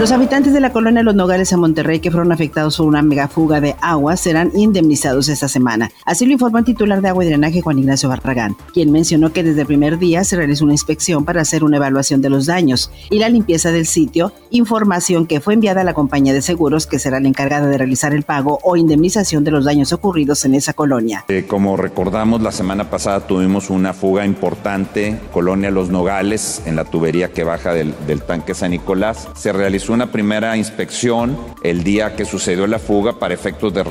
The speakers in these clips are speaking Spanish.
Los habitantes de la colonia Los Nogales a Monterrey que fueron afectados por una megafuga de agua serán indemnizados esta semana. Así lo informó el titular de agua y drenaje Juan Ignacio Barragán, quien mencionó que desde el primer día se realizó una inspección para hacer una evaluación de los daños y la limpieza del sitio, información que fue enviada a la compañía de seguros que será la encargada de realizar el pago o indemnización de los daños ocurridos en esa colonia. Eh, como recordamos, la semana pasada tuvimos una fuga importante, colonia Los Nogales, en la tubería que baja del tanque San Nicolás. Se realizó una primera inspección el día que sucedió la fuga para efectos de,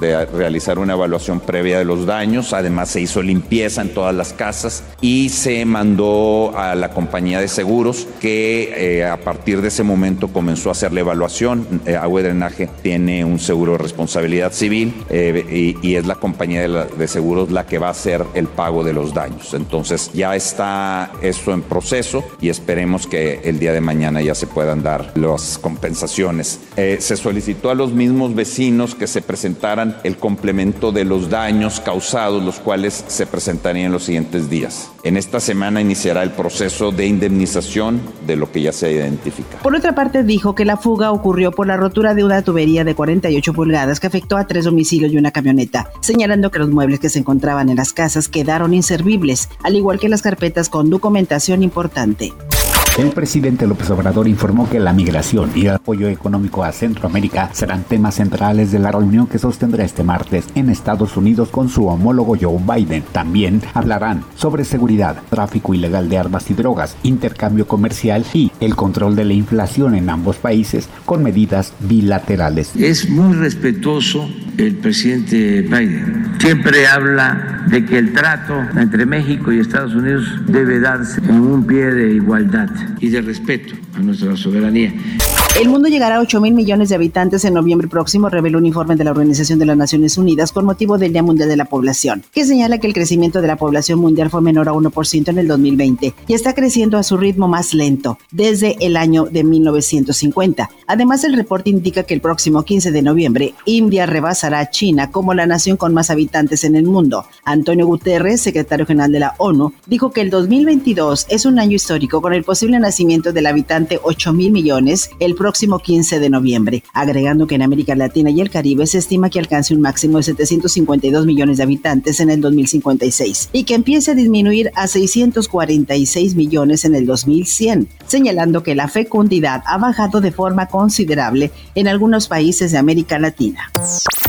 de realizar una evaluación previa de los daños. Además se hizo limpieza en todas las casas y se mandó a la compañía de seguros que eh, a partir de ese momento comenzó a hacer la evaluación. Eh, Agua y Drenaje tiene un seguro de responsabilidad civil eh, y, es la compañía de, de seguros la que va a hacer el pago de los daños. Entonces ya está esto en proceso y esperemos que el día de mañana ya se puedan dar las compensaciones. Eh, se solicitó a los mismos vecinos que se presentaran el complemento de los daños causados, los cuales se presentarían en los siguientes días. En esta semana iniciará el proceso de indemnización de lo que ya se identifica. Por otra parte, dijo que la fuga ocurrió por la rotura de una tubería de 48 pulgadas que afectó a tres domicilios y una camioneta, señalando que los muebles que se encontraban en las casas quedaron inservibles, al igual que las carpetas con documentación importante. El presidente López Obrador informó que la migración y el apoyo económico a Centroamérica serán temas centrales de la reunión que sostendrá este martes en Estados Unidos con su homólogo Joe Biden. También hablarán sobre seguridad, tráfico ilegal de armas y drogas, intercambio comercial y el control de la inflación en ambos países con medidas bilaterales. Es muy respetuoso el presidente Biden. Siempre habla de que el trato entre México y Estados Unidos debe darse en un pie de igualdad y de respeto a nuestra soberanía. El mundo llegará a 8 mil millones de habitantes en noviembre próximo, reveló un informe de la Organización de las Naciones Unidas con motivo del Día Mundial de la Población, que señala que el crecimiento de la población mundial fue menor a 1% en el 2020 y está creciendo a su ritmo más lento desde el año de 1950. Además, el reporte indica que el próximo 15 de noviembre, India rebasará a China como la nación con más habitantes en el mundo. Antonio Guterres, secretario general de la ONU, dijo que el 2022 es un año histórico con el posible nacimiento del habitante 8 mil millones, el próximo 15 de noviembre, agregando que en América Latina y el Caribe se estima que alcance un máximo de 752 millones de habitantes en el 2056 y que empiece a disminuir a 646 millones en el 2100, señalando que la fecundidad ha bajado de forma considerable en algunos países de América Latina.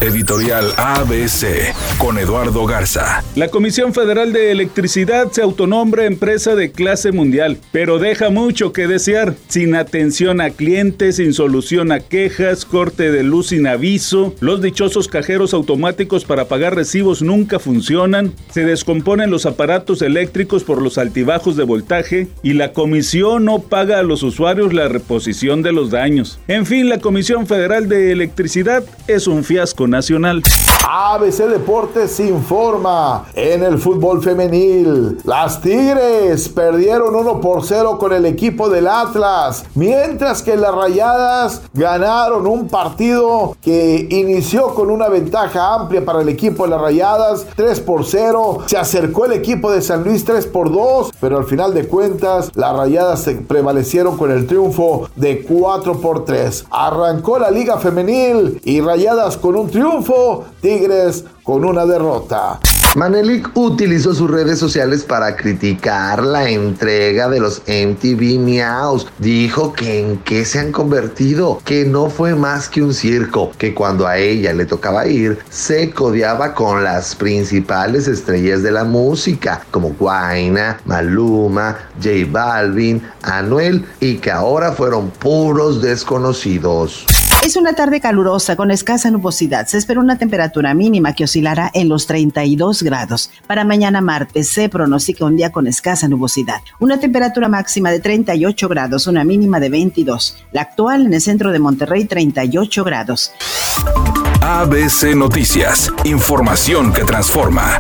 Editorial ABC con Eduardo Garza. La Comisión Federal de Electricidad se autonombra empresa de clase mundial, pero deja mucho que desear, sin atención a clientes sin solución a quejas, corte de luz sin aviso, los dichosos cajeros automáticos para pagar recibos nunca funcionan, se descomponen los aparatos eléctricos por los altibajos de voltaje y la comisión no paga a los usuarios la reposición de los daños. En fin, la Comisión Federal de Electricidad es un fiasco nacional. ABC Deportes informa en el fútbol femenil. Las Tigres perdieron 1 por 0 con el equipo del Atlas, mientras que la Rayadas ganaron un partido que inició con una ventaja amplia para el equipo de las Rayadas, 3 por 0. Se acercó el equipo de San Luis 3 por 2, pero al final de cuentas las Rayadas se prevalecieron con el triunfo de 4 por 3. Arrancó la liga femenil y Rayadas con un triunfo, Tigres con una derrota. Manelik utilizó sus redes sociales para criticar la entrega de los MTV Meows. Dijo que en qué se han convertido, que no fue más que un circo, que cuando a ella le tocaba ir, se codeaba con las principales estrellas de la música, como Guaina, Maluma, J Balvin, Anuel, y que ahora fueron puros desconocidos. Es una tarde calurosa con escasa nubosidad. Se espera una temperatura mínima que oscilará en los 32 grados. Para mañana martes se pronostica un día con escasa nubosidad. Una temperatura máxima de 38 grados, una mínima de 22. La actual en el centro de Monterrey 38 grados. ABC Noticias. Información que transforma.